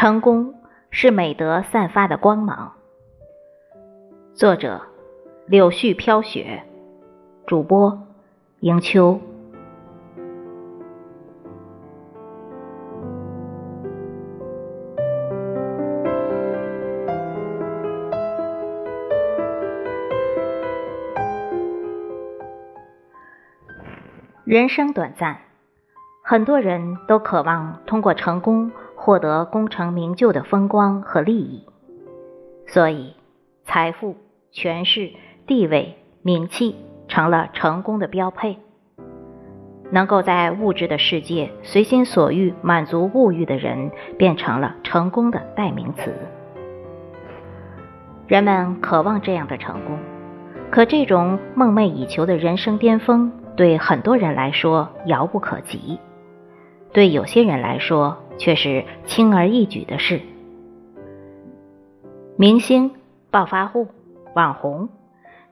成功是美德散发的光芒。作者：柳絮飘雪，主播：迎秋。人生短暂，很多人都渴望通过成功获得功成名就的风光和利益，所以财富、权势、地位、名气成了成功的标配。能够在物质的世界随心所欲满足物欲的人，变成了成功的代名词。人们渴望这样的成功，可这种梦寐以求的人生巅峰。对很多人来说遥不可及，对有些人来说却是轻而易举的事。明星、暴发户、网红，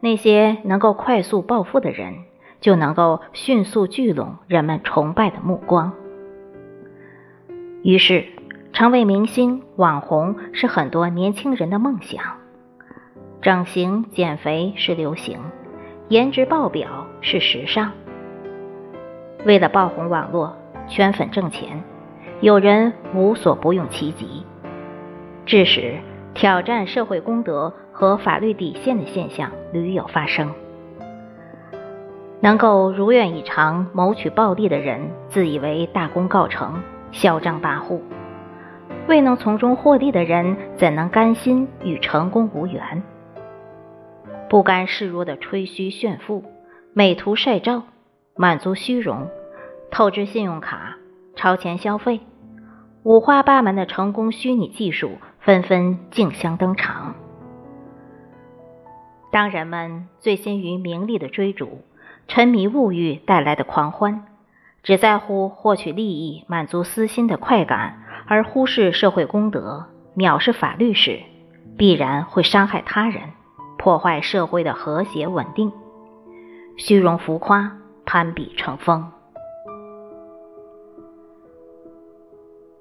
那些能够快速暴富的人，就能够迅速聚拢人们崇拜的目光。于是，成为明星、网红是很多年轻人的梦想。整形减肥是流行。颜值爆表是时尚，为了爆红网络、圈粉挣钱，有人无所不用其极，致使挑战社会公德和法律底线的现象屡有发生。能够如愿以偿谋取暴利的人，自以为大功告成，嚣张跋扈；未能从中获利的人，怎能甘心与成功无缘？不甘示弱的吹嘘炫富、美图晒照，满足虚荣，透支信用卡、超前消费，五花八门的成功虚拟技术纷纷竞相登场。当人们醉心于名利的追逐，沉迷物欲带来的狂欢，只在乎获取利益、满足私心的快感，而忽视社会公德、藐视法律时，必然会伤害他人。破坏社会的和谐稳定，虚荣浮夸，攀比成风，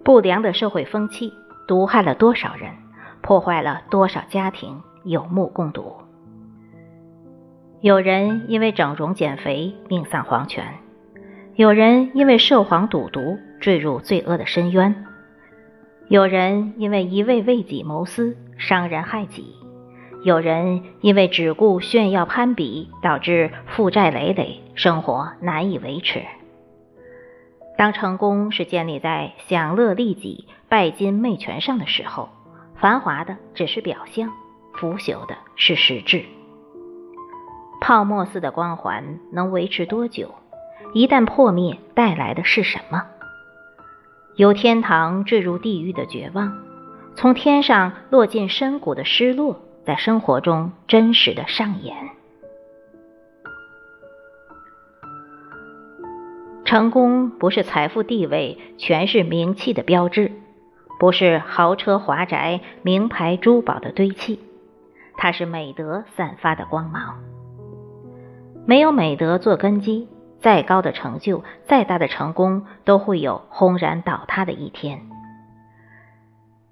不良的社会风气毒害了多少人，破坏了多少家庭，有目共睹。有人因为整容减肥命丧黄泉，有人因为涉黄赌毒坠入罪恶的深渊，有人因为一味为己谋私伤人害己。有人因为只顾炫耀攀比，导致负债累累，生活难以维持。当成功是建立在享乐利己、拜金媚权上的时候，繁华的只是表象，腐朽的是实质。泡沫似的光环能维持多久？一旦破灭，带来的是什么？由天堂坠入地狱的绝望，从天上落进深谷的失落。在生活中真实的上演。成功不是财富、地位、权势、名气的标志，不是豪车、华宅、名牌、珠宝的堆砌，它是美德散发的光芒。没有美德做根基，再高的成就、再大的成功，都会有轰然倒塌的一天。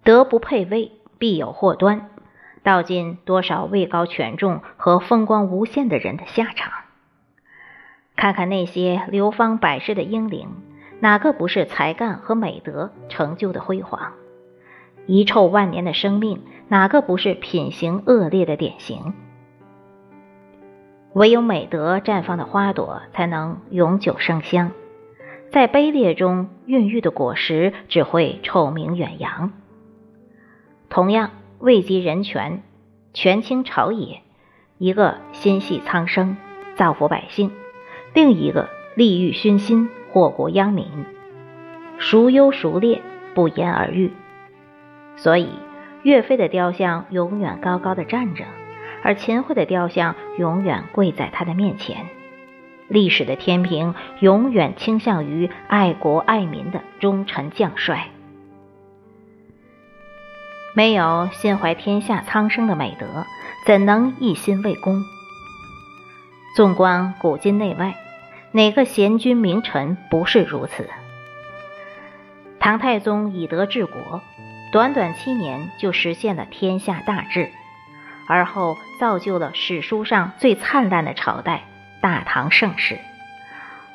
德不配位，必有祸端。道尽多少位高权重和风光无限的人的下场。看看那些流芳百世的英灵，哪个不是才干和美德成就的辉煌？遗臭万年的生命，哪个不是品行恶劣的典型？唯有美德绽放的花朵，才能永久生香。在卑劣中孕育的果实，只会臭名远扬。同样。位极人权，权倾朝野；一个心系苍生，造福百姓；另一个利欲熏心，祸国殃民。孰优孰劣，不言而喻。所以，岳飞的雕像永远高高的站着，而秦桧的雕像永远跪在他的面前。历史的天平永远倾向于爱国爱民的忠臣将帅。没有心怀天下苍生的美德，怎能一心为公？纵观古今内外，哪个贤君名臣不是如此？唐太宗以德治国，短短七年就实现了天下大治，而后造就了史书上最灿烂的朝代——大唐盛世。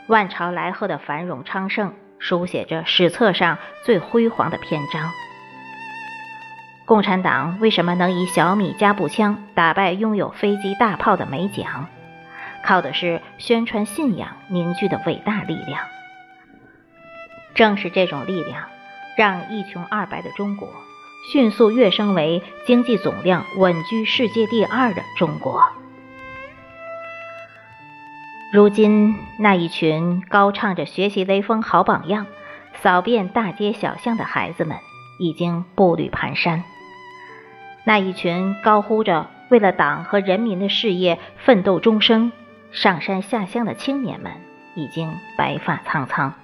万朝来贺的繁荣昌盛，书写着史册上最辉煌的篇章。共产党为什么能以小米加步枪打败拥有飞机大炮的美蒋？靠的是宣传信仰凝聚的伟大力量。正是这种力量，让一穷二白的中国迅速跃升为经济总量稳居世界第二的中国。如今，那一群高唱着学习雷锋好榜样、扫遍大街小巷的孩子们，已经步履蹒跚。那一群高呼着为了党和人民的事业奋斗终生、上山下乡的青年们，已经白发苍苍。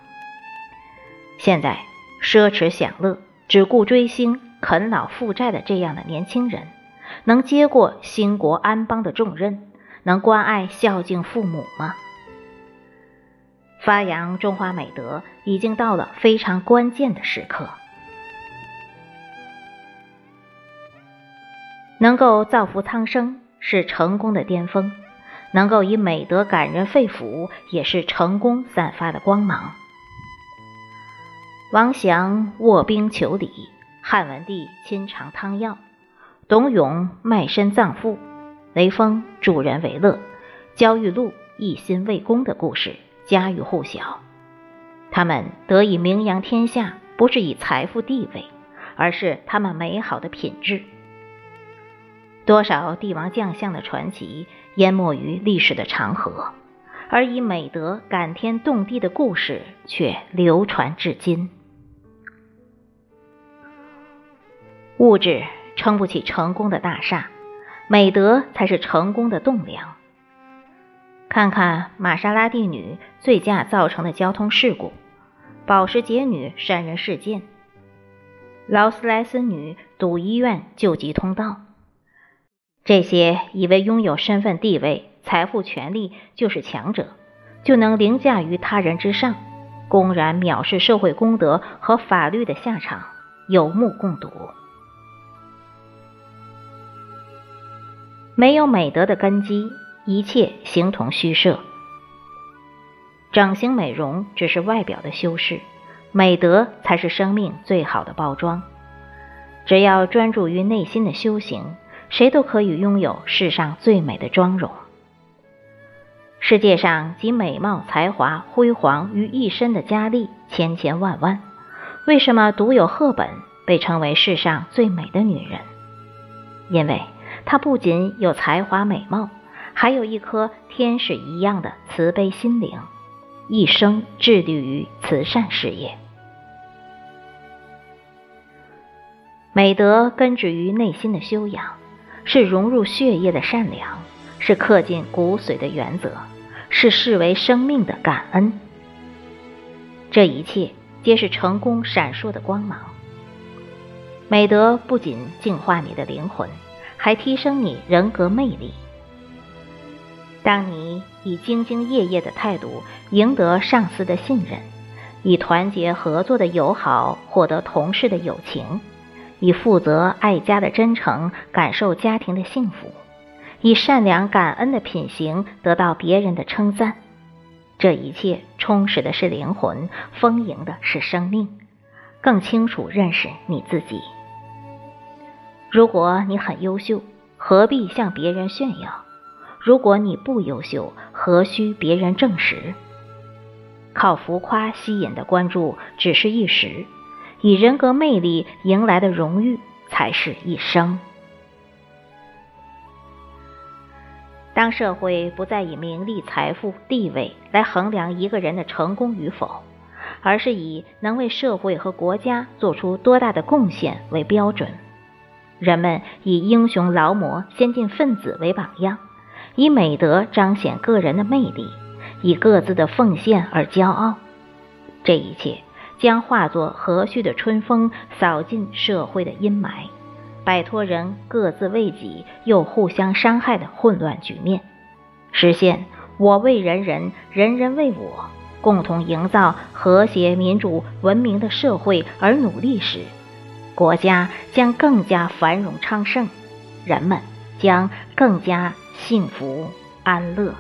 现在，奢侈享乐、只顾追星、啃老负债的这样的年轻人，能接过兴国安邦的重任，能关爱孝敬父母吗？发扬中华美德已经到了非常关键的时刻。能够造福苍生是成功的巅峰，能够以美德感人肺腑也是成功散发的光芒。王祥卧冰求鲤，汉文帝亲尝汤药，董永卖身葬父，雷锋助人为乐，焦裕禄一心为公的故事家喻户晓。他们得以名扬天下，不是以财富地位，而是他们美好的品质。多少帝王将相的传奇淹没于历史的长河，而以美德感天动地的故事却流传至今。物质撑不起成功的大厦，美德才是成功的栋梁。看看玛莎拉蒂女醉驾造成的交通事故，保时捷女杀人事件，劳斯莱斯女堵医院救急通道。这些以为拥有身份地位、财富、权力就是强者，就能凌驾于他人之上，公然藐视社会公德和法律的下场，有目共睹。没有美德的根基，一切形同虚设。整形美容只是外表的修饰，美德才是生命最好的包装。只要专注于内心的修行。谁都可以拥有世上最美的妆容。世界上集美貌、才华、辉煌于一身的佳丽千千万万，为什么独有赫本被称为世上最美的女人？因为她不仅有才华美貌，还有一颗天使一样的慈悲心灵，一生致力于慈善事业。美德根植于内心的修养。是融入血液的善良，是刻进骨髓的原则，是视为生命的感恩。这一切皆是成功闪烁的光芒。美德不仅净化你的灵魂，还提升你人格魅力。当你以兢兢业业的态度赢得上司的信任，以团结合作的友好获得同事的友情。以负责爱家的真诚感受家庭的幸福，以善良感恩的品行得到别人的称赞，这一切充实的是灵魂，丰盈的是生命，更清楚认识你自己。如果你很优秀，何必向别人炫耀？如果你不优秀，何须别人证实？靠浮夸吸引的关注只是一时。以人格魅力迎来的荣誉，才是一生。当社会不再以名利、财富、地位来衡量一个人的成功与否，而是以能为社会和国家做出多大的贡献为标准，人们以英雄劳模、先进分子为榜样，以美德彰显个人的魅力，以各自的奉献而骄傲，这一切。将化作和煦的春风，扫尽社会的阴霾，摆脱人各自为己又互相伤害的混乱局面，实现我为人人，人人为我，共同营造和谐、民主、文明的社会而努力时，国家将更加繁荣昌盛，人们将更加幸福安乐。